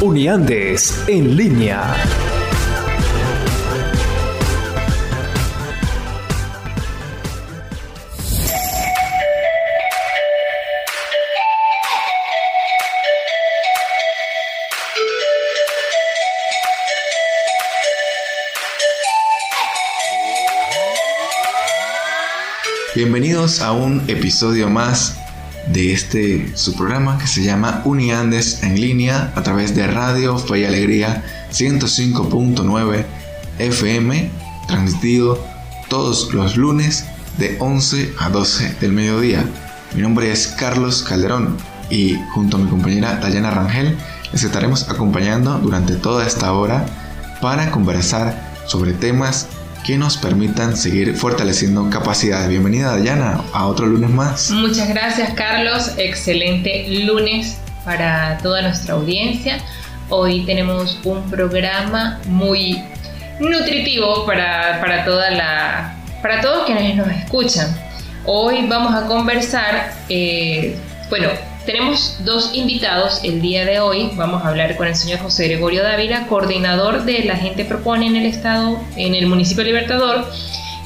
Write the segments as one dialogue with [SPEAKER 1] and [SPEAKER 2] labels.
[SPEAKER 1] Uniandes en línea.
[SPEAKER 2] Bienvenidos a un episodio más de este su programa que se llama Uniandes en línea a través de Radio Fe y Alegría 105.9 FM, transmitido todos los lunes de 11 a 12 del mediodía. Mi nombre es Carlos Calderón y junto a mi compañera Dayana Rangel les estaremos acompañando durante toda esta hora para conversar sobre temas que nos permitan seguir fortaleciendo capacidades. Bienvenida Dayana a otro lunes más.
[SPEAKER 3] Muchas gracias Carlos, excelente lunes para toda nuestra audiencia. Hoy tenemos un programa muy nutritivo para, para, toda la, para todos quienes nos escuchan. Hoy vamos a conversar, eh, bueno, tenemos dos invitados el día de hoy. Vamos a hablar con el señor José Gregorio Dávila, coordinador de La Gente Propone en el Estado, en el municipio Libertador,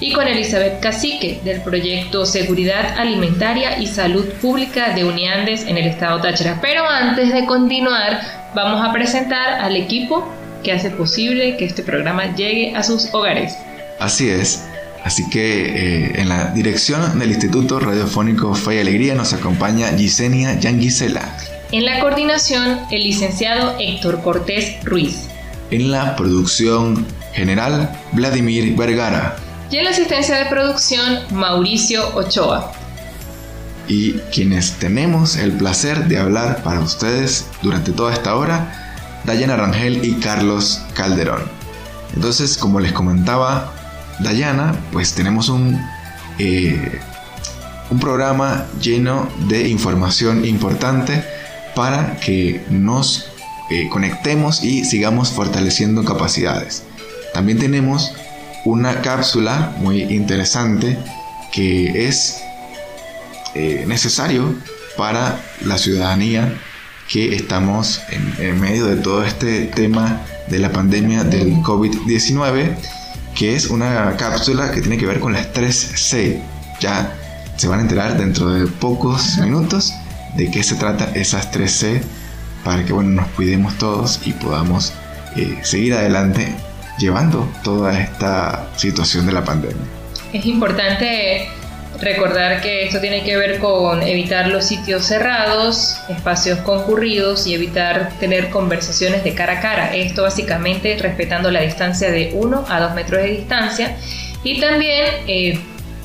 [SPEAKER 3] y con Elizabeth Cacique, del proyecto Seguridad Alimentaria y Salud Pública de Uniandes en el Estado Táchira. Pero antes de continuar, vamos a presentar al equipo que hace posible que este programa llegue a sus hogares.
[SPEAKER 2] Así es. Así que eh, en la dirección del Instituto Radiofónico Fe y Alegría nos acompaña Gisenia Yanguisela.
[SPEAKER 3] En la coordinación, el licenciado Héctor Cortés Ruiz.
[SPEAKER 2] En la producción general, Vladimir Vergara.
[SPEAKER 3] Y en la asistencia de producción, Mauricio Ochoa.
[SPEAKER 2] Y quienes tenemos el placer de hablar para ustedes durante toda esta hora, Dayana Rangel y Carlos Calderón. Entonces, como les comentaba, Dayana, pues tenemos un, eh, un programa lleno de información importante para que nos eh, conectemos y sigamos fortaleciendo capacidades. También tenemos una cápsula muy interesante que es eh, necesario para la ciudadanía que estamos en, en medio de todo este tema de la pandemia del COVID-19 que es una cápsula que tiene que ver con las 3C. Ya se van a enterar dentro de pocos minutos de qué se trata esas 3C para que bueno, nos cuidemos todos y podamos eh, seguir adelante llevando toda esta situación de la pandemia.
[SPEAKER 3] Es importante Recordar que esto tiene que ver con evitar los sitios cerrados, espacios concurridos y evitar tener conversaciones de cara a cara. Esto básicamente respetando la distancia de 1 a 2 metros de distancia y también eh,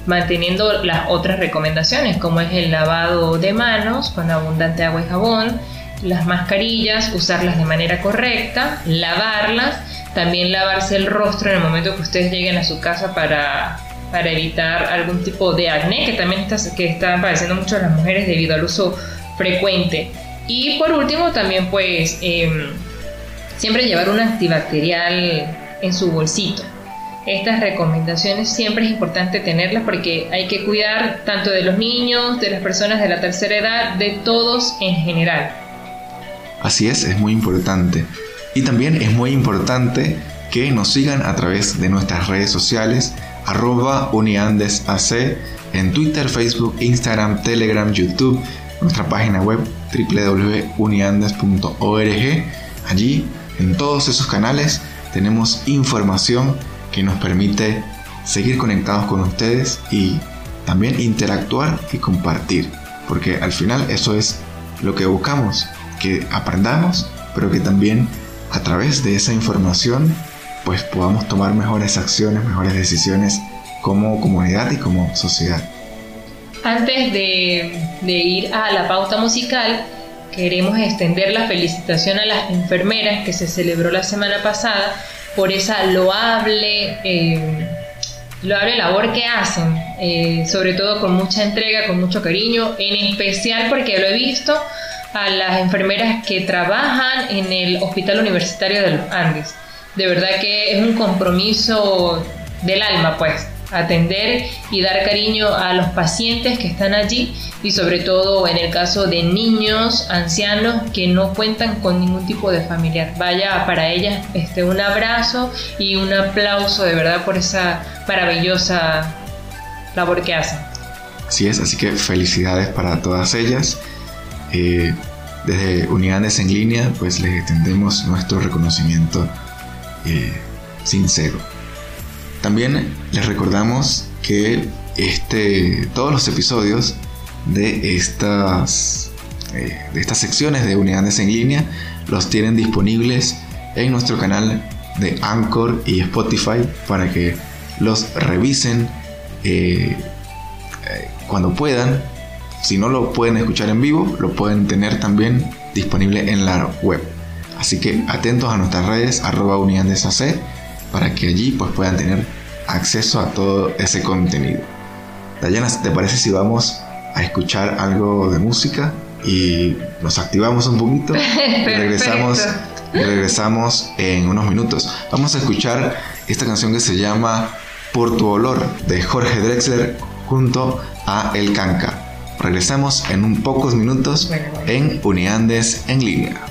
[SPEAKER 3] manteniendo las otras recomendaciones como es el lavado de manos con abundante agua y jabón, las mascarillas, usarlas de manera correcta, lavarlas, también lavarse el rostro en el momento que ustedes lleguen a su casa para para evitar algún tipo de acné que también está, que están padeciendo mucho las mujeres debido al uso frecuente. Y por último también pues em, siempre llevar un antibacterial en su bolsito. Estas recomendaciones siempre es importante tenerlas porque hay que cuidar tanto de los niños, de las personas de la tercera edad, de todos en general.
[SPEAKER 2] Así es, es muy importante. Y también es muy importante que nos sigan a través de nuestras redes sociales arroba uniandesac en Twitter, Facebook, Instagram, Telegram, YouTube, nuestra página web www.uniandes.org. Allí, en todos esos canales, tenemos información que nos permite seguir conectados con ustedes y también interactuar y compartir, porque al final eso es lo que buscamos, que aprendamos, pero que también a través de esa información pues podamos tomar mejores acciones, mejores decisiones como comunidad y como sociedad.
[SPEAKER 3] Antes de, ir a la pauta musical, queremos extender la felicitación a las enfermeras que se celebró la semana pasada por esa loable, eh, loable labor que hacen, eh, sobre todo con mucha entrega, con mucho cariño, en especial porque lo he visto a las enfermeras que trabajan en el Hospital Universitario de los Andes. De verdad que es un compromiso del alma, pues, atender y dar cariño a los pacientes que están allí y sobre todo en el caso de niños, ancianos que no cuentan con ningún tipo de familiar. Vaya para ellas este, un abrazo y un aplauso de verdad por esa maravillosa labor que hacen.
[SPEAKER 2] Así es, así que felicidades para todas ellas. Eh, desde Unidades en Línea, pues les extendemos nuestro reconocimiento sincero. También les recordamos que este, todos los episodios de estas, eh, de estas secciones de unidades en línea los tienen disponibles en nuestro canal de Anchor y Spotify para que los revisen eh, eh, cuando puedan. Si no lo pueden escuchar en vivo, lo pueden tener también disponible en la web. Así que atentos a nuestras redes arroba AC para que allí pues, puedan tener acceso a todo ese contenido. Dayana, ¿te parece si vamos a escuchar algo de música y nos activamos un poquito y regresamos, regresamos en unos minutos? Vamos a escuchar esta canción que se llama Por tu olor de Jorge Drexler junto a El Canca. Regresamos en un pocos minutos en Uniandes en línea.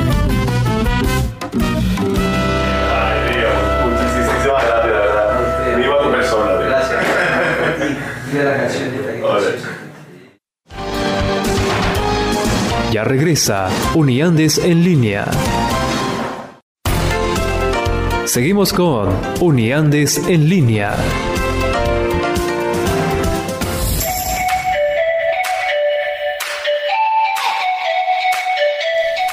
[SPEAKER 1] Regresa Uniandes en línea. Seguimos con Uniandes en línea.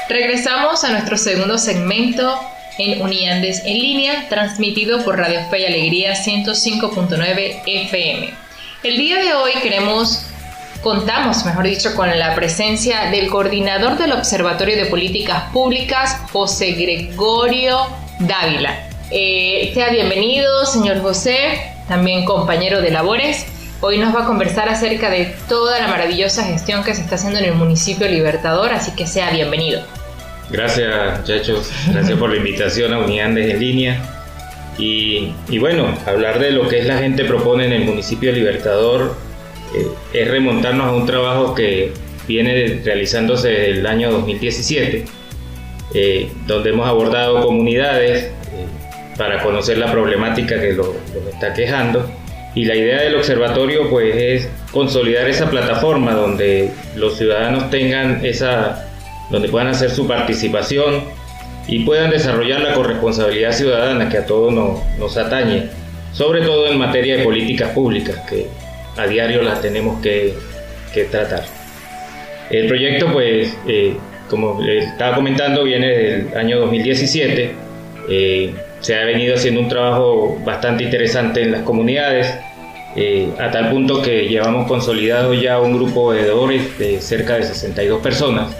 [SPEAKER 3] Regresamos a nuestro segundo segmento en Uniandes en línea, transmitido por Radio Fe y Alegría 105.9 FM. El día de hoy queremos, contamos, mejor dicho, con la presencia del coordinador del Observatorio de Políticas Públicas, José Gregorio Dávila. Eh, sea bienvenido, señor José, también compañero de labores. Hoy nos va a conversar acerca de toda la maravillosa gestión que se está haciendo en el municipio Libertador, así que sea bienvenido.
[SPEAKER 4] Gracias muchachos, gracias por la invitación a Uniandes en línea. Y, y bueno, hablar de lo que es la gente propone en el municipio Libertador es remontarnos a un trabajo que viene realizándose desde el año 2017, eh, donde hemos abordado comunidades eh, para conocer la problemática que lo- los está quejando. Y la idea del observatorio pues es consolidar esa plataforma donde los ciudadanos tengan esa, donde puedan hacer su participación y puedan desarrollar la corresponsabilidad ciudadana que a todos nos, nos atañe, sobre todo en materia de políticas públicas que a diario las tenemos que, que tratar. El proyecto, pues, eh, como les estaba comentando, viene del año 2017. Eh, se ha venido haciendo un trabajo bastante interesante en las comunidades, eh, a tal punto que llevamos consolidado ya un grupo de veedores de cerca de 62 personas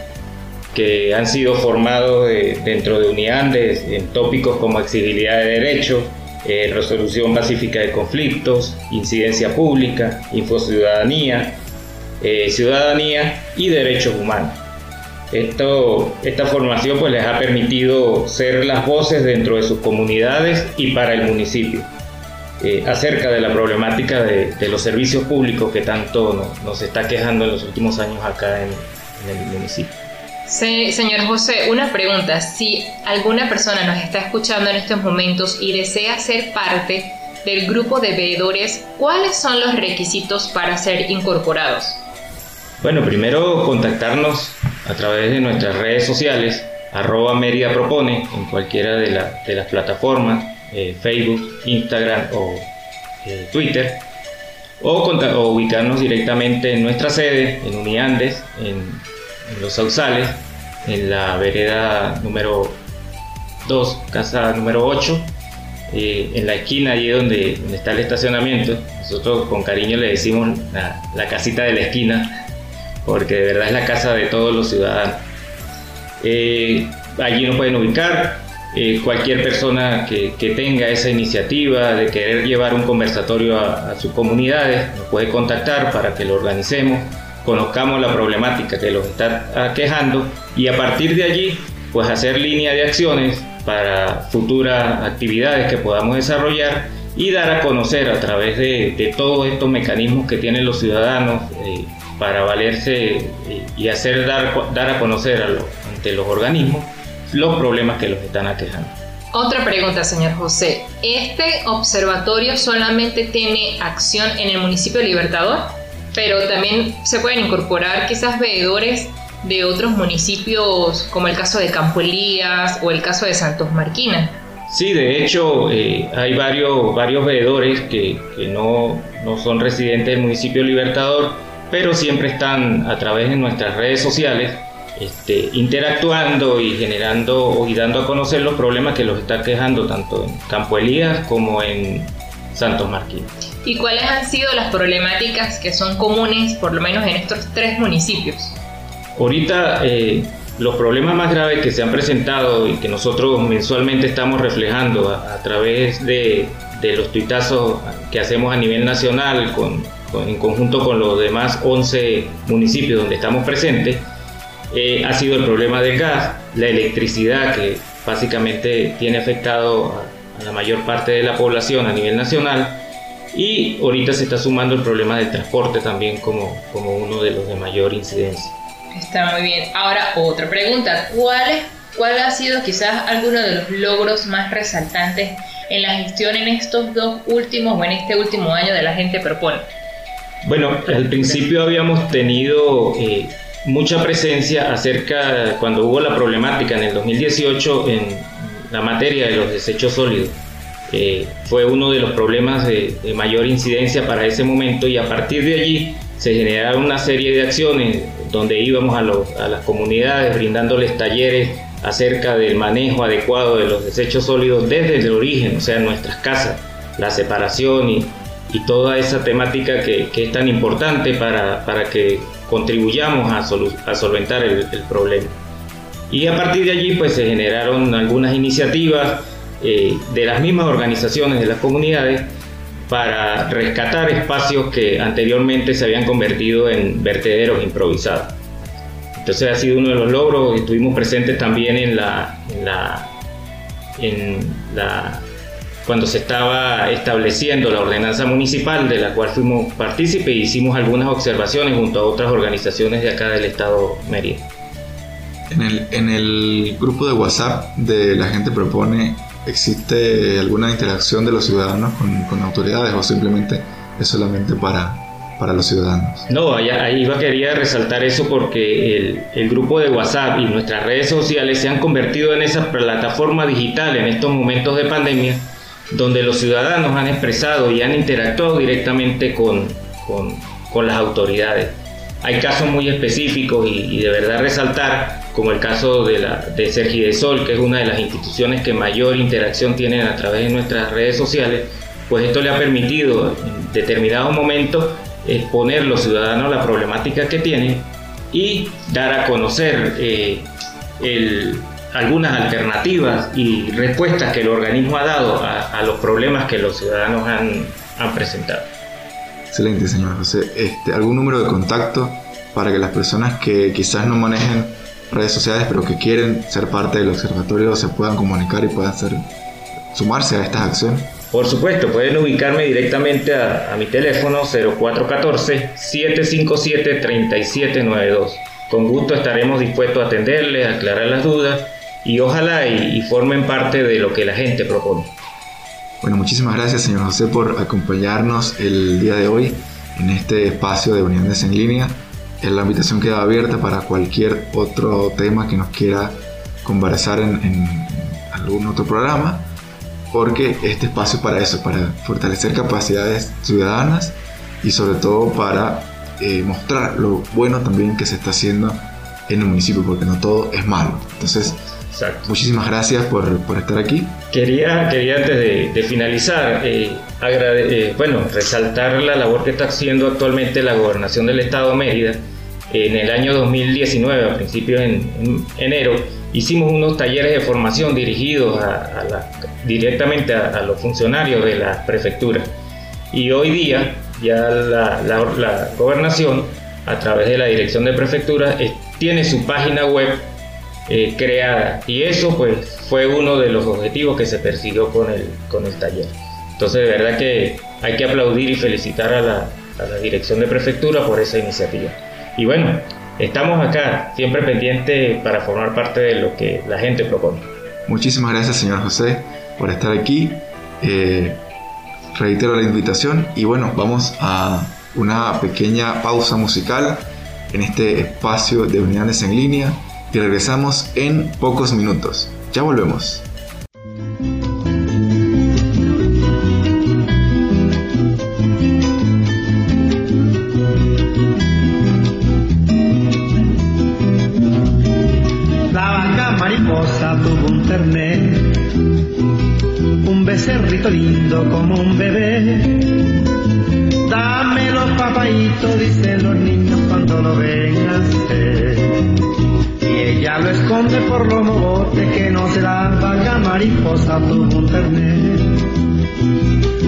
[SPEAKER 4] que han sido formados de- dentro de Uniandes en tópicos como exigibilidad de derechos, eh, resolución pacífica de conflictos, incidencia pública, infociudadanía, eh, ciudadanía y derechos humanos. Esto, esta formación pues les ha permitido ser las voces dentro de sus comunidades y para el municipio eh, acerca de la problemática de, los servicios públicos que tanto no- nos está quejando en los últimos años acá en el municipio.
[SPEAKER 3] Se- señor José, una pregunta. Si alguna persona nos está escuchando en estos momentos y desea ser parte del grupo de veedores, ¿cuáles son los requisitos para ser incorporados?
[SPEAKER 4] Bueno, primero contactarnos a través de nuestras redes sociales, arroba Mérida Propone, en cualquiera de, la- de las plataformas, eh, Facebook, Instagram o eh, Twitter, o, o ubicarnos directamente en nuestra sede, en Uniandes, en, en Los Sausales, en la vereda número 2, casa número 8, eh, en la esquina allí donde, está el estacionamiento. Nosotros con cariño le decimos la, casita de la esquina, porque de verdad es la casa de todos los ciudadanos. Eh, allí nos pueden ubicar. eh, cualquier persona que, tenga esa iniciativa de querer llevar un conversatorio a sus comunidades nos puede contactar para que lo organicemos, conozcamos la problemática que los está aquejando y a partir de allí pues hacer línea de acciones para futuras actividades que podamos desarrollar y dar a conocer a través de, todos estos mecanismos que tienen los ciudadanos eh, para valerse eh, y hacer dar, dar a conocer a ante los organismos los problemas que los están aquejando.
[SPEAKER 3] Otra pregunta, señor José. ¿Este observatorio solamente tiene acción en el municipio de Libertador? Pero también se pueden incorporar quizás veedores de otros municipios, como el caso de Campo Elías o el caso de Santos Marquina.
[SPEAKER 4] Sí, de hecho eh, hay varios, varios veedores que, no, no son residentes del municipio Libertador, pero siempre están a través de nuestras redes sociales este, interactuando y generando y dando a conocer los problemas que los está quejando tanto en Campo Elías como en Santos Marquín.
[SPEAKER 3] ¿Y cuáles han sido las problemáticas que son comunes, por lo menos en estos tres municipios?
[SPEAKER 4] Ahorita eh, los problemas más graves que se han presentado y que nosotros mensualmente estamos reflejando a, a través de, de los tuitazos que hacemos a nivel nacional con, con- en conjunto con los demás 11 municipios donde estamos presentes, eh, ha sido el problema del gas, la electricidad que básicamente tiene afectado a, a la mayor parte de la población a nivel nacional y ahorita se está sumando el problema del transporte también como, como uno de los de mayor incidencia.
[SPEAKER 3] Está muy bien. Ahora, otra pregunta. ¿Cuál, es, ¿Cuál ha sido quizás alguno de los logros más resaltantes en la gestión en estos dos últimos o en este último año de la gente propone?
[SPEAKER 4] Bueno, al principio habíamos tenido eh, mucha presencia acerca, cuando hubo la problemática en el 2018 en la materia de los desechos sólidos. Eh, fue uno de los problemas de, mayor incidencia para ese momento y a partir de allí se generaron una serie de acciones donde íbamos a, las comunidades brindándoles talleres acerca del manejo adecuado de los desechos sólidos desde el origen, o sea, nuestras casas, la separación y, toda esa temática que, es tan importante para, para que contribuyamos a solventar el, el, problema. Y a partir de allí pues se generaron algunas iniciativas eh, de las mismas organizaciones de las comunidades para rescatar espacios que anteriormente se habían convertido en vertederos improvisados. Entonces ha sido uno de los logros, estuvimos presentes también en la, en la, en la cuando se estaba estableciendo la ordenanza municipal de la cual fuimos partícipes e hicimos algunas observaciones junto a otras organizaciones de acá del estado Mérida.
[SPEAKER 2] En el, en el grupo de WhatsApp de La Gente Propone, ¿existe alguna interacción de los ciudadanos con, autoridades o simplemente es solamente para, para los ciudadanos?
[SPEAKER 4] No, ahí, quería resaltar eso porque el, el, grupo de WhatsApp y nuestras redes sociales se han convertido en esa plataforma digital en estos momentos de pandemia donde los ciudadanos han expresado y han interactuado directamente con, con, con las autoridades. Hay casos muy específicos y, de verdad resaltar, como el caso de, la, de Sergidesol, que es una de las instituciones que mayor interacción tienen a través de nuestras redes sociales, pues esto le ha permitido en determinados momentos exponer los ciudadanos la problemática que tienen y dar a conocer eh, el, algunas alternativas y respuestas que el organismo ha dado a, a los problemas que los ciudadanos han, han, presentado.
[SPEAKER 2] Excelente, señor José. Este, ¿Algún número de contacto para que las personas que quizás no manejen redes sociales pero que quieren ser parte del observatorio se puedan comunicar y puedan ser, sumarse a estas acciones?
[SPEAKER 4] Por supuesto, pueden ubicarme directamente a, a mi teléfono 0414-757-3792. Con gusto estaremos dispuestos a atenderles, a aclarar las dudas y ojalá y, y, formen parte de lo que la gente propone.
[SPEAKER 2] Bueno, muchísimas gracias señor José por acompañarnos el día de hoy en este espacio de Uniones en Línea. La invitación queda abierta para cualquier otro tema que nos quiera conversar en, algún otro programa, porque este espacio para eso, para fortalecer capacidades ciudadanas y sobre todo para eh, mostrar lo bueno también que se está haciendo en el municipio, porque no todo es malo. Entonces, Exacto. Muchísimas gracias por, por, estar aquí.
[SPEAKER 4] Quería, quería antes de, de finalizar, eh, agrade, eh, bueno, resaltar la labor que está haciendo actualmente la gobernación del estado de Mérida. En el año 2019, a principios en, en enero, hicimos unos talleres de formación dirigidos a, a la, directamente a, a, los funcionarios de la prefectura. Y hoy día ya la, la, la gobernación, a través de la dirección de prefectura, tiene su página web eh, creada. Y eso pues fue uno de los objetivos que se persiguió con el, con el taller. Entonces de verdad que hay que aplaudir y felicitar a la, a la dirección de prefectura por esa iniciativa. Y bueno, estamos acá siempre pendientes para formar parte de lo que la gente propone.
[SPEAKER 2] Muchísimas gracias señor José por estar aquí. Eh, reitero la invitación y bueno, vamos a una pequeña pausa musical en este espacio de unidades en línea y regresamos en pocos minutos. Ya volvemos.
[SPEAKER 5] La vaca mariposa tuvo un terné, un becerrito lindo como un bebé. Dame los dicen los niños cuando lo ven hacer ella lo esconde por los mogotes que no será vaca mariposa tuvo un.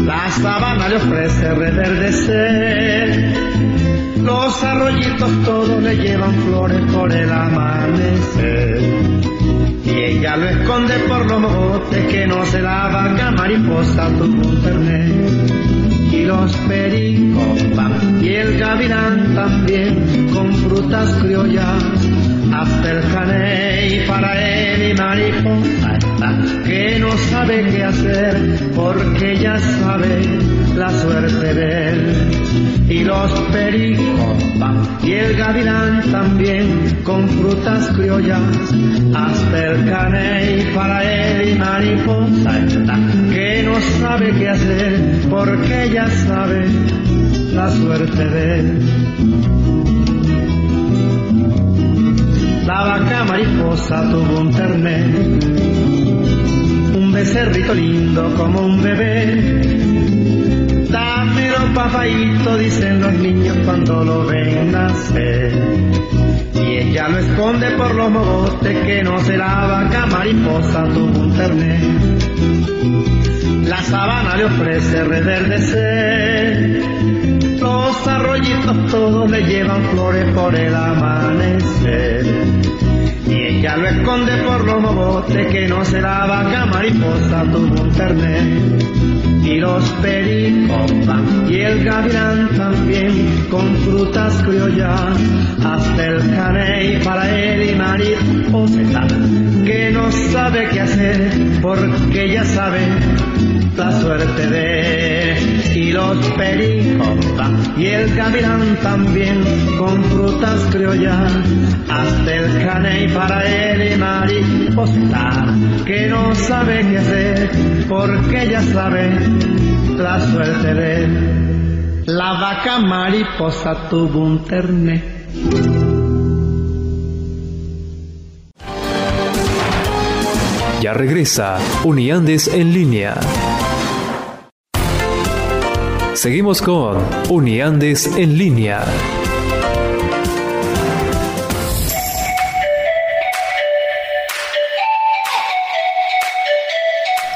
[SPEAKER 5] La sabana le ofrece reverdecer Los arroyitos todos le llevan flores por el amanecer. Y ella lo esconde por los mogotes que no se la vaca mariposa tu internet. Y los pericos van y el gavilán también con frutas criollas hasta el caney para él y mariposa que no sabe qué hacer porque ya sabe la suerte de él. Y los pericos van y el gavilán también con frutas criollas hasta el caney para él y mariposa que no sabe qué hacer porque ya sabe la suerte de él. La vaca mariposa tuvo un ternet, un becerrito lindo como un bebé. Dámelo papayito, dicen los niños cuando lo ven nacer. Y ella lo esconde por los mogotes que no se la vaca mariposa tuvo un ternet. La sabana le ofrece reverdecer. Los arroyitos todos le llevan flores por el amanecer. Y ella lo esconde por los mogotes que no se la vaca mariposa tuvo un ternet. Y los pericos van y el gavilán también con frutas criollas hasta el caney para él y mariposa que no sabe qué hacer porque ya sabe la suerte de él. Y los pericos y el gavilán también con frutas criollas hasta el caney para él y mariposa que no sabe qué hacer porque ya sabe la suerte de él. la vaca mariposa tuvo un terné
[SPEAKER 1] Ya regresa Uniandes en línea. Seguimos con Uniandes en línea.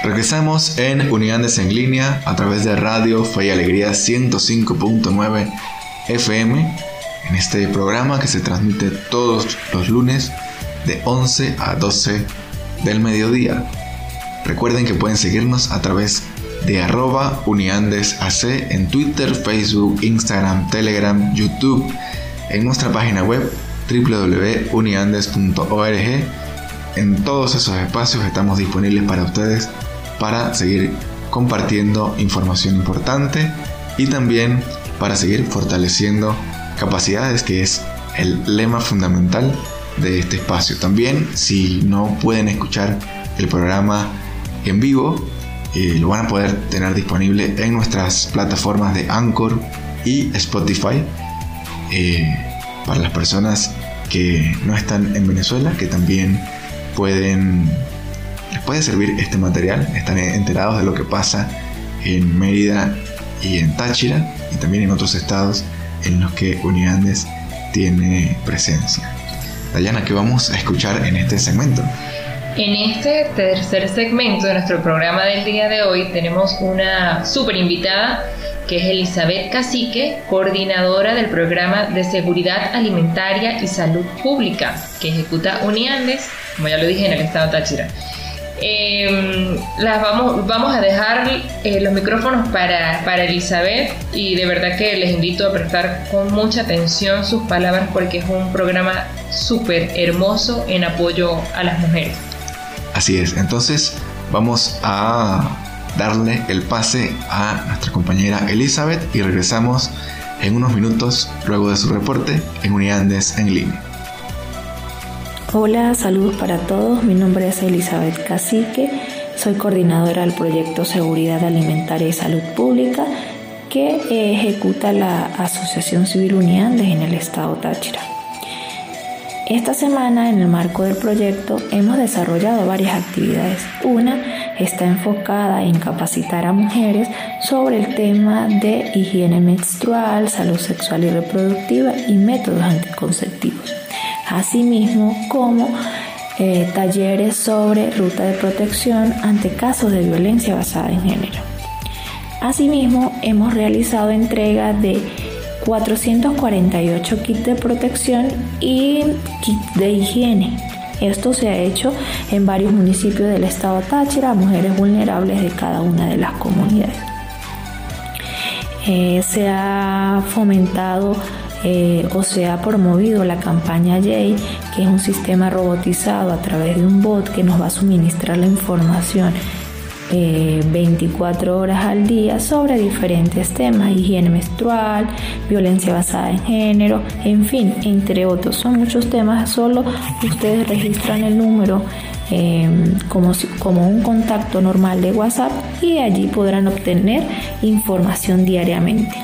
[SPEAKER 2] Regresamos en Uniandes en línea a través de Radio Fe y Alegría 105.9 FM en este programa que se transmite todos los lunes de 11 a 12 del mediodía. Recuerden que pueden seguirnos a través de arroba uniandesac en Twitter, Facebook, Instagram, Telegram, YouTube, en nuestra página web www.uniandes.org. En todos esos espacios estamos disponibles para ustedes para seguir compartiendo información importante y también para seguir fortaleciendo capacidades que es el lema fundamental de este espacio. También si no pueden escuchar el programa en vivo, lo van a poder tener disponible en nuestras plataformas de Anchor y Spotify. Eh, para las personas que no están en Venezuela, que también pueden les puede servir este material, están enterados de lo que pasa en Mérida y en Táchira y también en otros estados en los que Uniandes tiene presencia. Dayana, ¿qué vamos a escuchar en este segmento?
[SPEAKER 3] En este tercer segmento de nuestro programa del día de hoy tenemos una súper invitada que es Elizabeth Cacique, coordinadora del programa de seguridad alimentaria y salud pública que ejecuta Uniandes, como ya lo dije, en el estado Táchira. Eh, las vamos, vamos a dejar eh, los micrófonos para, para Elizabeth y de verdad que les invito a prestar con mucha atención sus palabras porque es un programa súper hermoso en apoyo a las mujeres.
[SPEAKER 2] Así es, entonces vamos a darle el pase a nuestra compañera Elizabeth y regresamos en unos minutos luego de su reporte en Unidades en línea.
[SPEAKER 6] Hola, saludos para todos. Mi nombre es Elizabeth Cacique. Soy coordinadora del proyecto Seguridad Alimentaria y Salud Pública que ejecuta la Asociación Civil Uniandes en el estado Táchira. Esta semana, en el marco del proyecto, hemos desarrollado varias actividades. Una está enfocada en capacitar a mujeres sobre el tema de higiene menstrual, salud sexual y reproductiva y métodos anticonceptivos asimismo como eh, talleres sobre ruta de protección ante casos de violencia basada en género. Asimismo, hemos realizado entrega de 448 kits de protección y kits de higiene. Esto se ha hecho en varios municipios del estado Táchira a mujeres vulnerables de cada una de las comunidades. Eh, se ha fomentado eh, o se ha promovido la campaña J, que es un sistema robotizado a través de un bot que nos va a suministrar la información 24 eh, horas al día sobre diferentes temas, higiene menstrual, violencia basada en género, en fin, entre otros. Son muchos temas, solo ustedes registran el número eh, como, como un contacto normal de WhatsApp y allí podrán obtener información diariamente.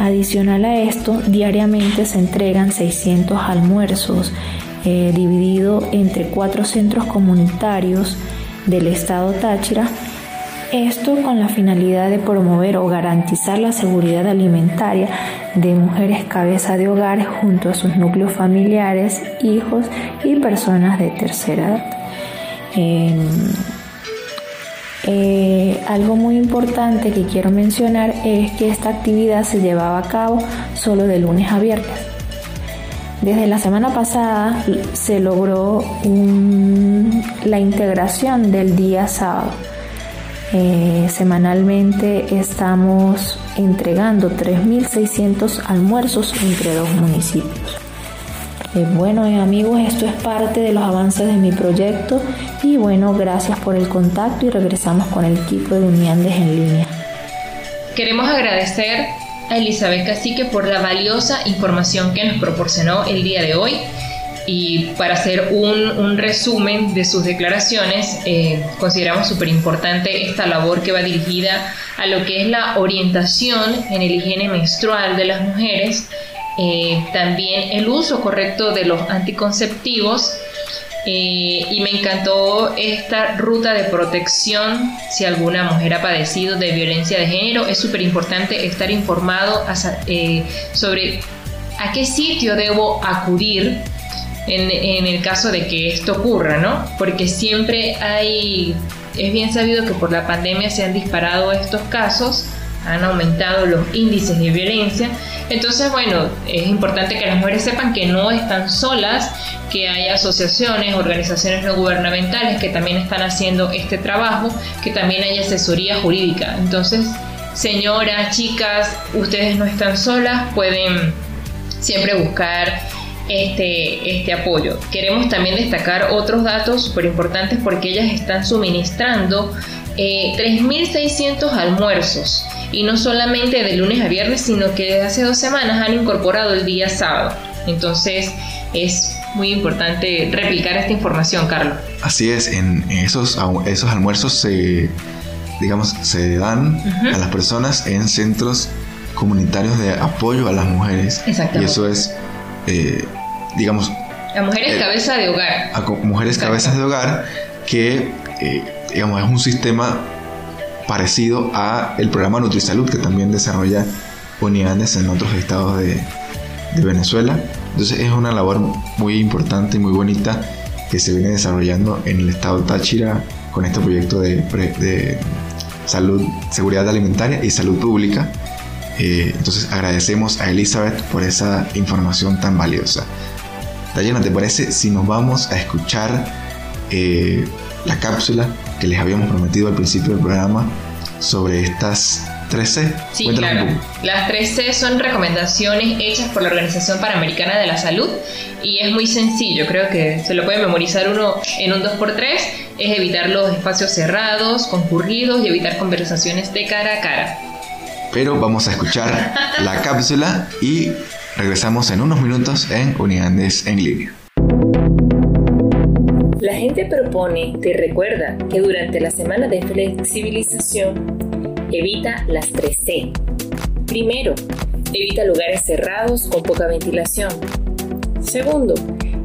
[SPEAKER 6] Adicional a esto, diariamente se entregan 600 almuerzos eh, dividido entre cuatro centros comunitarios del Estado Táchira, esto con la finalidad de promover o garantizar la seguridad alimentaria de mujeres cabeza de hogar junto a sus núcleos familiares, hijos y personas de tercera edad. Em, eh, algo muy importante que quiero mencionar es que esta actividad se llevaba a cabo solo de lunes a viernes. Desde la semana pasada se logró la integración del día sábado. Eh, semanalmente estamos entregando 3.600 almuerzos entre dos municipios. Eh, bueno eh, amigos, esto es parte de los avances de mi proyecto y bueno, gracias por el contacto y regresamos con el equipo de Uniandes en línea.
[SPEAKER 3] Queremos agradecer a Elizabeth Cacique por la valiosa información que nos proporcionó el día de hoy. Y para hacer un, resumen de sus declaraciones, eh, consideramos súper importante esta labor que va dirigida a lo que es la orientación en el higiene menstrual de las mujeres, eh, también el uso correcto de los anticonceptivos eh, y me encantó esta ruta de protección si alguna mujer ha padecido de violencia de género. Es súper importante estar informado eh, sobre a qué sitio debo acudir en, en, el caso de que esto ocurra, ¿no? Porque siempre hay, es bien sabido que por la pandemia se han disparado estos casos, han aumentado los índices de violencia entonces, bueno, es importante que las mujeres sepan que no están solas, que hay asociaciones, organizaciones no gubernamentales que también están haciendo este trabajo, que también hay asesoría jurídica. Entonces, señoras, chicas, ustedes no están solas, pueden siempre buscar este, este apoyo. Queremos también destacar otros datos súper importantes porque ellas están suministrando 3.600 eh, almuerzos y no solamente de lunes a viernes, sino que desde hace dos semanas han incorporado el día sábado. Entonces es muy importante replicar esta información, Carlos.
[SPEAKER 2] Así es, en esos, esos almuerzos se, digamos, se dan a las personas en centros comunitarios de apoyo a las mujeres. Y eso es, eh, digamos...
[SPEAKER 3] A mujeres eh, cabeza de hogar.
[SPEAKER 2] A mujeres cabezas de hogar que, eh, digamos, es un sistema parecido a el programa NutriSalud que también desarrolla unidades en otros estados de, Venezuela. Entonces es una labor muy importante y muy bonita que se viene desarrollando en el estado Táchira con este proyecto de, salud, seguridad alimentaria y salud pública. Eh, entonces agradecemos a Elizabeth por esa información tan valiosa. Dayana, ¿te parece si nos vamos a escuchar eh, la cápsula que les habíamos prometido al principio del programa sobre estas 3C.
[SPEAKER 3] Sí, claro. Las 3C son recomendaciones hechas por la Organización Panamericana de la Salud y es muy sencillo, creo que se lo puede memorizar uno en un 2x3, es evitar los espacios cerrados, concurridos y evitar conversaciones de cara a cara.
[SPEAKER 2] Pero vamos a escuchar la cápsula y regresamos en unos minutos en Unidades en línea.
[SPEAKER 7] La gente propone, te recuerda que durante la semana de flexibilización evita las 3C. Primero, evita lugares cerrados con poca ventilación. Segundo,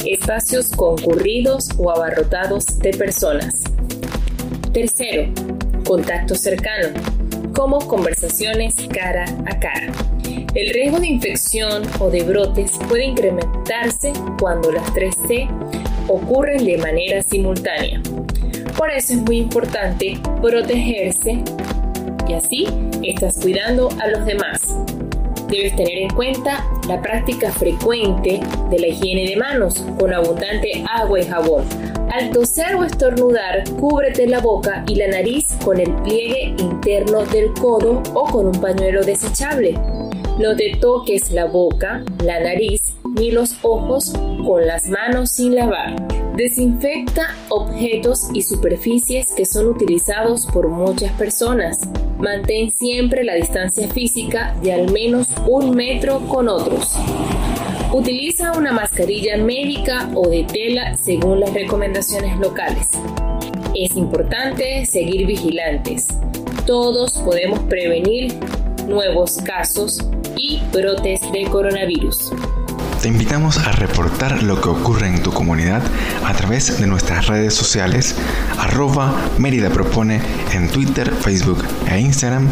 [SPEAKER 7] espacios concurridos o abarrotados de personas. Tercero, contacto cercano, como conversaciones cara a cara. El riesgo de infección o de brotes puede incrementarse cuando las 3C ocurren de manera simultánea. Por eso es muy importante protegerse y así estás cuidando a los demás. debes tener en cuenta la práctica frecuente de la higiene de manos con abundante agua y jabón. Al toser o estornudar, cúbrete la boca y la nariz con el pliegue interno del codo o con un pañuelo desechable. No te toques la boca, la nariz ni los ojos con las manos sin lavar. Desinfecta objetos y superficies que son utilizados por muchas personas. Mantén siempre la distancia física de al menos un metro con otros. Utiliza una mascarilla médica o de tela según las recomendaciones locales. Es importante seguir vigilantes. Todos podemos prevenir nuevos casos y brotes de coronavirus.
[SPEAKER 2] Te invitamos a reportar lo que ocurre en tu comunidad a través de nuestras redes sociales, arroba Mérida Propone en Twitter, Facebook e Instagram.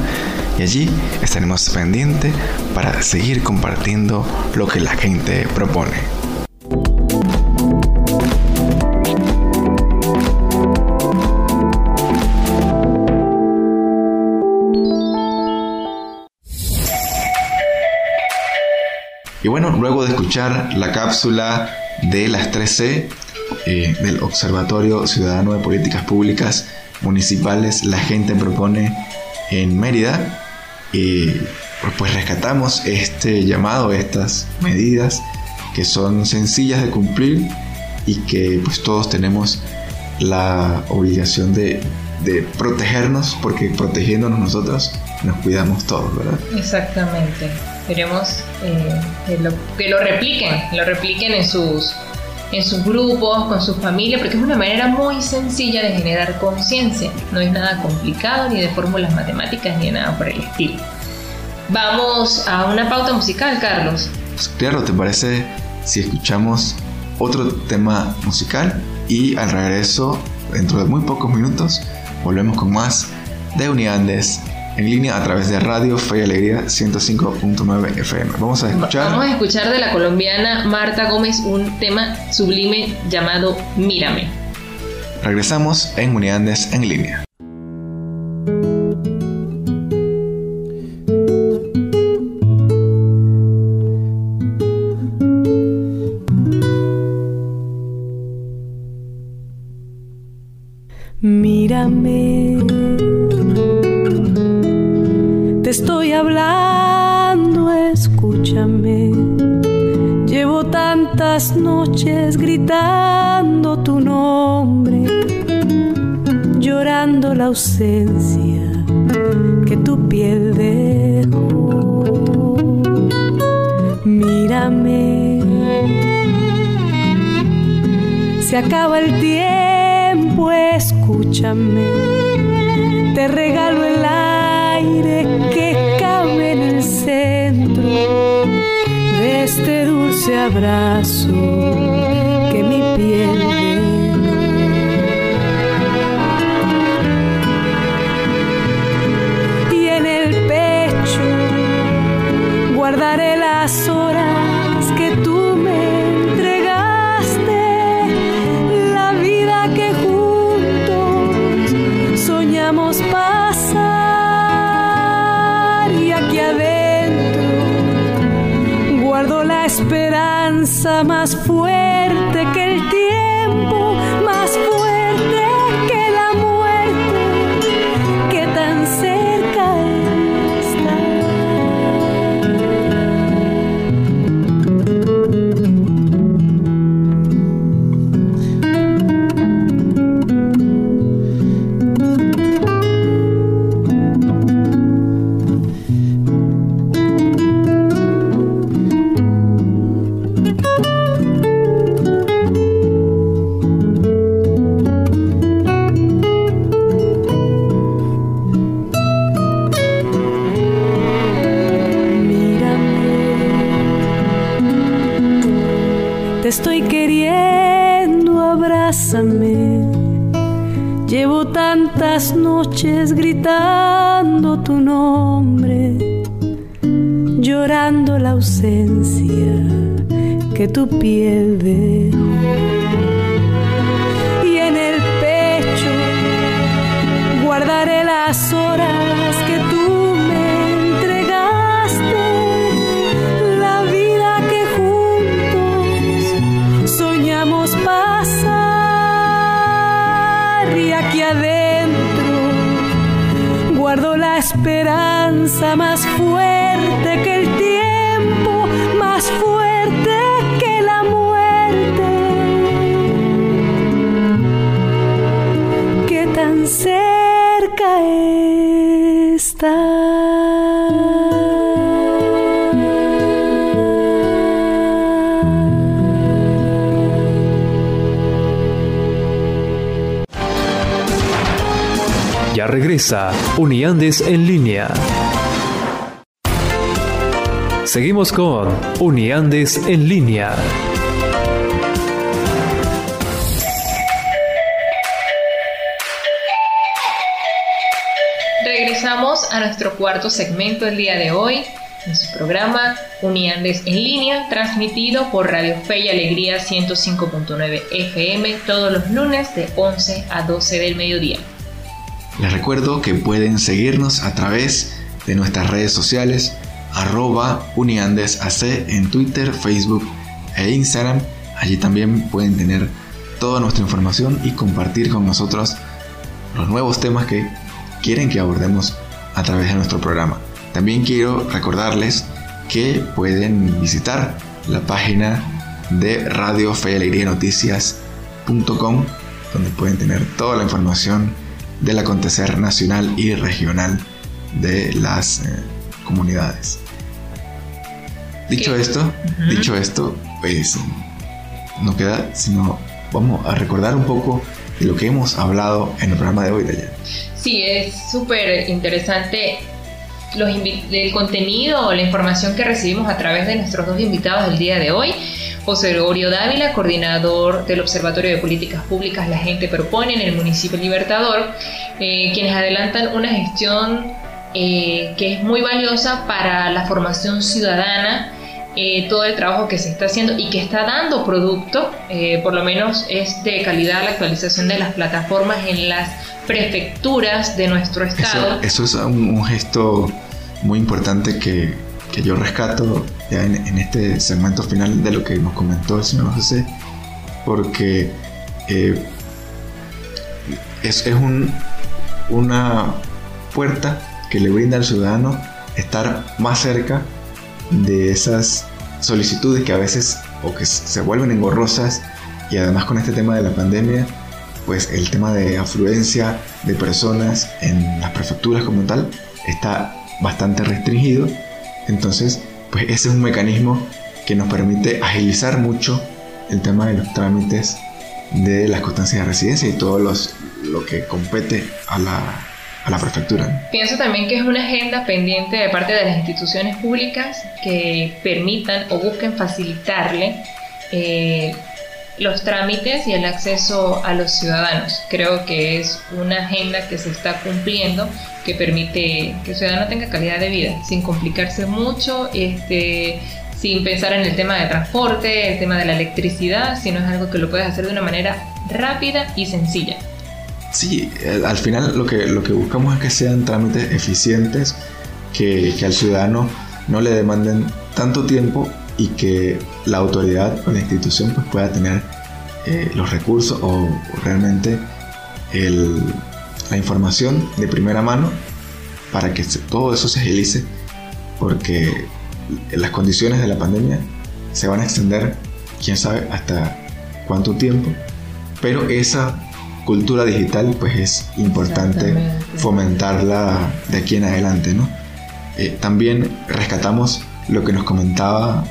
[SPEAKER 2] Y allí estaremos pendientes para seguir compartiendo lo que la gente propone. Bueno, luego de escuchar la cápsula de las 13 eh, del Observatorio Ciudadano de Políticas Públicas Municipales, la gente propone en Mérida, pues rescatamos este llamado, estas medidas que son sencillas de cumplir y que pues todos tenemos la obligación de, de protegernos porque protegiéndonos nosotros nos cuidamos todos, ¿verdad?
[SPEAKER 3] Exactamente. Queremos eh, que, lo, que lo repliquen, lo repliquen en sus, en sus grupos, con sus familias, porque es una manera muy sencilla de generar conciencia. No es nada complicado, ni de fórmulas matemáticas, ni de nada por el estilo. Vamos a una pauta musical, Carlos.
[SPEAKER 2] Claro, ¿te parece si escuchamos otro tema musical? Y al regreso, dentro de muy pocos minutos, volvemos con más de Uniandes en línea a través de Radio Fe y Alegría 105.9 FM. Vamos a escuchar.
[SPEAKER 3] Vamos a escuchar de la colombiana Marta Gómez un tema sublime llamado Mírame.
[SPEAKER 2] Regresamos en Uniandes en línea.
[SPEAKER 8] Esperanza más fuerte que el tiempo, tu piel de y en el pecho guardaré las horas que tú me entregaste. La vida que juntos soñamos pasar y aquí adentro guardo la esperanza más fuerte que el tiempo más fuerte cerca.
[SPEAKER 1] Ya regresa Uniandes en línea. Seguimos con Uniandes en línea.
[SPEAKER 3] Nuestro cuarto segmento del día de hoy, en su programa Uniandes en línea, transmitido por Radio Fe y Alegría 105.9 FM todos los lunes de 11 a 12 del mediodía.
[SPEAKER 2] Les recuerdo que pueden seguirnos a través de nuestras redes sociales arroba uniandesac en Twitter, Facebook e Instagram. Allí también pueden tener toda nuestra información y compartir con nosotros los nuevos temas que quieren que abordemos a través de nuestro programa. También quiero recordarles que pueden visitar la página de Radio Fe y Alegría Noticias.com donde pueden tener toda la información del acontecer nacional y regional de las eh, comunidades. Dicho esto, dicho esto, pues no queda sino vamos a recordar un poco de lo que hemos hablado en el programa de hoy de ayer.
[SPEAKER 3] Sí, es súper interesante los el contenido o la información que recibimos a través de nuestros dos invitados del día de hoy. José Gregorio Dávila, coordinador del Observatorio de Políticas Públicas La Gente Propone en el municipio Libertador, eh, quienes adelantan una gestión eh, que es muy valiosa para la formación ciudadana, eh, todo el trabajo que se está haciendo y que está dando producto, por lo menos es de calidad la actualización de las plataformas en las prefecturas de nuestro estado.
[SPEAKER 2] Eso, es un, un gesto muy importante que, que yo rescato ya en, en, este segmento final de lo que nos comentó el señor José, porque eh, es, es un, una puerta que le brinda al ciudadano estar más cerca de esas solicitudes que a veces o que se vuelven engorrosas y además con este tema de la pandemia pues el tema de afluencia de personas en las prefecturas como tal está bastante restringido entonces pues ese es un mecanismo que nos permite agilizar mucho el tema de los trámites de las constancias de residencia y todo los, lo que compete a la, a la prefectura.
[SPEAKER 3] Pienso también que es una agenda pendiente de parte de las instituciones públicas que permitan o busquen facilitarle eh, los trámites y el acceso a los ciudadanos. Creo que es una agenda que se está cumpliendo que permite que el ciudadano tenga calidad de vida sin complicarse mucho, este, sin pensar en el tema de transporte, el tema de la electricidad, sino es algo que lo puedes hacer de una manera rápida y sencilla.
[SPEAKER 2] Sí, eh, al final lo que, lo que buscamos es que sean trámites eficientes, que, que al ciudadano no le demanden tanto tiempo y que la autoridad o la institución pues, pueda tener eh, los recursos o realmente el, la información de primera mano para que todo eso se agilice porque las condiciones de la pandemia se van a extender quién sabe hasta cuánto tiempo pero esa cultura digital pues es importante fomentarla de aquí en adelante ¿no? Eh, también rescatamos lo que nos comentaba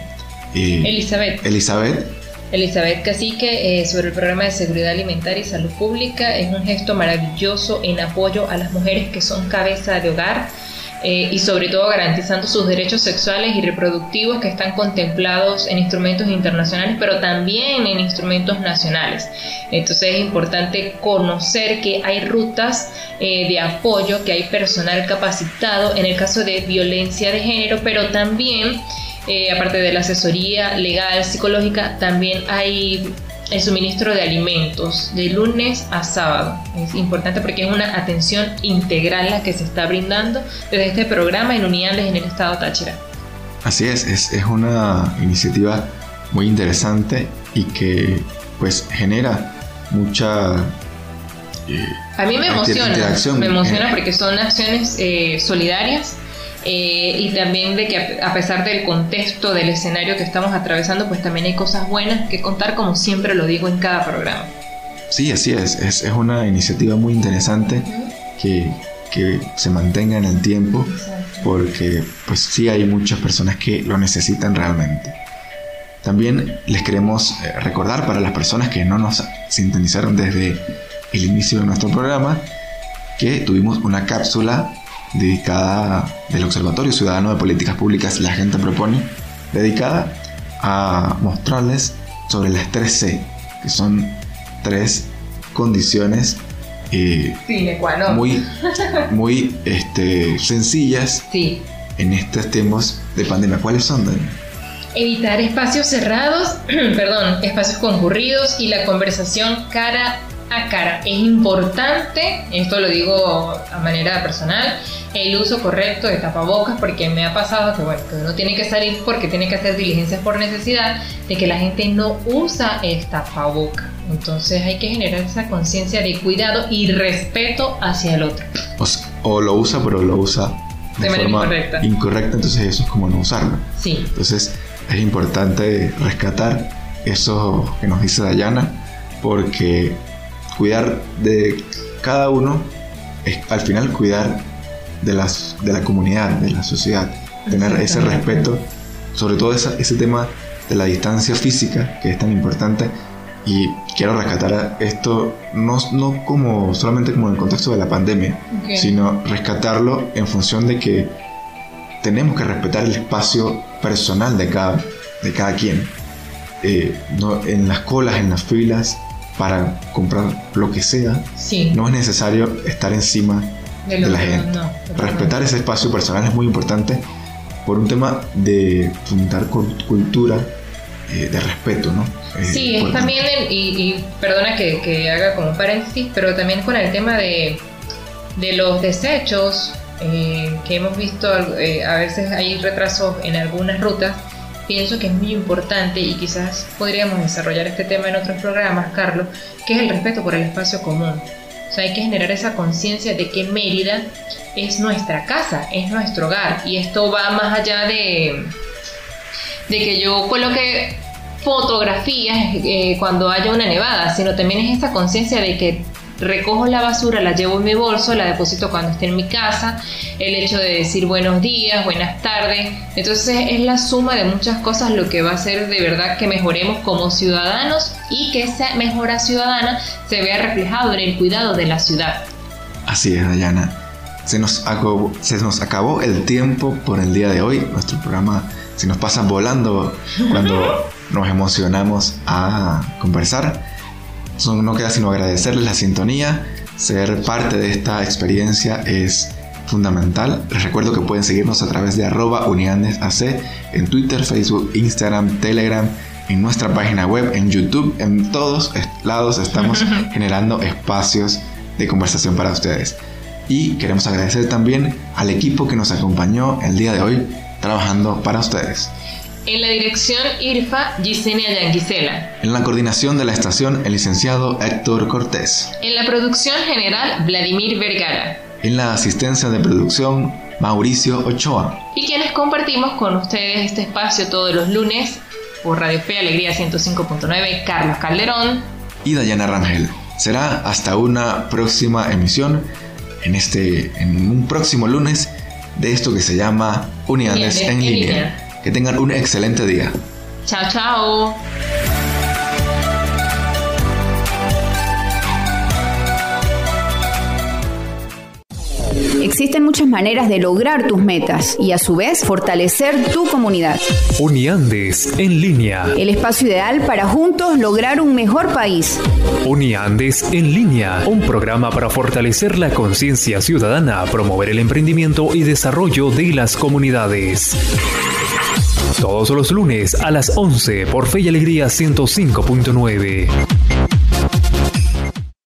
[SPEAKER 3] eh, Elizabeth.
[SPEAKER 2] Elizabeth.
[SPEAKER 3] Elizabeth Cacique, eh, sobre el programa de seguridad alimentaria y salud pública, es un gesto maravilloso en apoyo a las mujeres que son cabeza de hogar eh, y sobre todo garantizando sus derechos sexuales y reproductivos que están contemplados en instrumentos internacionales, pero también en instrumentos nacionales. Entonces es importante conocer que hay rutas de apoyo, que hay personal capacitado en el caso de violencia de género, pero también eh, aparte de la asesoría legal, psicológica, también hay el suministro de alimentos de lunes a sábado. Es importante porque es una atención integral la que se está brindando desde este programa en unidades en el estado Táchira.
[SPEAKER 2] Así es, es, es una iniciativa muy interesante y que pues genera mucha eh,
[SPEAKER 3] A mí me emociona, me emociona
[SPEAKER 2] Eh,
[SPEAKER 3] porque son acciones eh, solidarias eh, y también de que a pesar del contexto, del escenario que estamos atravesando, pues también hay cosas buenas que contar, como siempre lo digo en cada programa.
[SPEAKER 2] Sí, así es. Es, es una iniciativa muy interesante que, que se mantenga en el tiempo porque pues sí hay muchas personas que lo necesitan realmente. También les queremos eh, recordar para las personas que no nos sintonizaron desde el inicio de nuestro programa que tuvimos una cápsula dedicada del Observatorio Ciudadano de Políticas Públicas La Gente Propone, dedicada a mostrarles sobre las 3C, que son tres condiciones eh, muy, muy este, sencillas
[SPEAKER 3] Sí.
[SPEAKER 2] en estos tiempos de pandemia. ¿Cuáles son, Dani?
[SPEAKER 3] Evitar espacios cerrados, perdón, espacios concurridos y la conversación cara a cara. Es importante, esto lo digo a manera personal, el uso correcto de tapabocas porque me ha pasado que bueno, que uno tiene que salir porque tiene que hacer diligencias por necesidad de que la gente no usa el tapaboca. Entonces hay que generar esa conciencia de cuidado y respeto hacia el otro.
[SPEAKER 2] O, o lo usa, pero lo usa de,
[SPEAKER 3] De manera
[SPEAKER 2] forma
[SPEAKER 3] incorrecta.
[SPEAKER 2] incorrecta, entonces eso es como no usarlo.
[SPEAKER 3] Sí.
[SPEAKER 2] Entonces es importante rescatar eso que nos dice Dayana, porque cuidar de cada uno es al final cuidar de, las, de la comunidad, de la sociedad, tener ese respeto, sobre todo esa- ese tema de la distancia física que es tan importante. Y quiero rescatar esto no, no como solamente como en el contexto de la pandemia, sino rescatarlo en función de que tenemos que respetar el espacio personal de cada, de cada quien. Eh, no, en las colas, en las filas, para comprar lo que sea,
[SPEAKER 3] Sí.
[SPEAKER 2] no es necesario estar encima
[SPEAKER 3] De
[SPEAKER 2] de, la gente.
[SPEAKER 3] no,
[SPEAKER 2] Respetar ese espacio personal es muy importante por un tema de fundar cul- cultura eh, de respeto, ¿no? Eh,
[SPEAKER 3] Sí, es también, el- y, y perdona que, que haga como paréntesis, pero también con el tema de, de los desechos, eh, que hemos visto, a veces hay retrasos en algunas rutas, pienso que es muy importante y quizás podríamos desarrollar este tema en otros programas, Carlos, que es el respeto por el espacio común. O sea, hay que generar esa conciencia de que Mérida es nuestra casa, es nuestro hogar, y esto va más allá de, de que yo coloque fotografías eh, cuando haya una nevada, sino también es esta conciencia de que recojo la basura, la llevo en mi bolso, la deposito cuando esté en mi casa, el hecho de decir buenos días, buenas tardes, entonces es la suma de muchas cosas lo que va a hacer de verdad que mejoremos como ciudadanos y que esa mejora ciudadana se vea reflejado en el cuidado de la ciudad.
[SPEAKER 2] Así es, Dayana. Se nos, acabó, se nos acabó el tiempo por el día de hoy. Nuestro programa se nos pasa volando cuando nos emocionamos a conversar. No queda sino agradecerles la sintonía. Ser parte de esta experiencia es fundamental. Les recuerdo que pueden seguirnos a través de arroba uniandesac en Twitter, Facebook, Instagram, Telegram, en nuestra página web, en YouTube, en todos lados estamos generando espacios de conversación para ustedes. Y queremos agradecer también al equipo que nos acompañó el día de hoy trabajando para ustedes.
[SPEAKER 3] En la dirección IRFA, Gisenia Yanguisela.
[SPEAKER 2] En la coordinación de la estación, el licenciado Héctor Cortés.
[SPEAKER 3] En la producción general, Vladimir Vergara.
[SPEAKER 2] En la asistencia de producción, Mauricio Ochoa.
[SPEAKER 3] Y quienes compartimos con ustedes este espacio todos los lunes por Radio Fe Alegría 105.9, Carlos Calderón.
[SPEAKER 2] y Dayana Rangel. Será hasta una próxima emisión en este en un próximo lunes de esto que se llama Unidades
[SPEAKER 3] Unidades
[SPEAKER 2] en
[SPEAKER 3] en
[SPEAKER 2] línea.
[SPEAKER 3] línea.
[SPEAKER 2] Que tengan un excelente día.
[SPEAKER 3] Chao, chao.
[SPEAKER 9] Existen muchas maneras de lograr tus metas y a su vez fortalecer tu comunidad.
[SPEAKER 1] Uniandes en línea.
[SPEAKER 9] El espacio ideal para juntos lograr un mejor país.
[SPEAKER 1] Uniandes en línea. Un programa para fortalecer la conciencia ciudadana, promover el emprendimiento y desarrollo de las comunidades. Todos los lunes a las 11 por Fe y Alegría 105.9.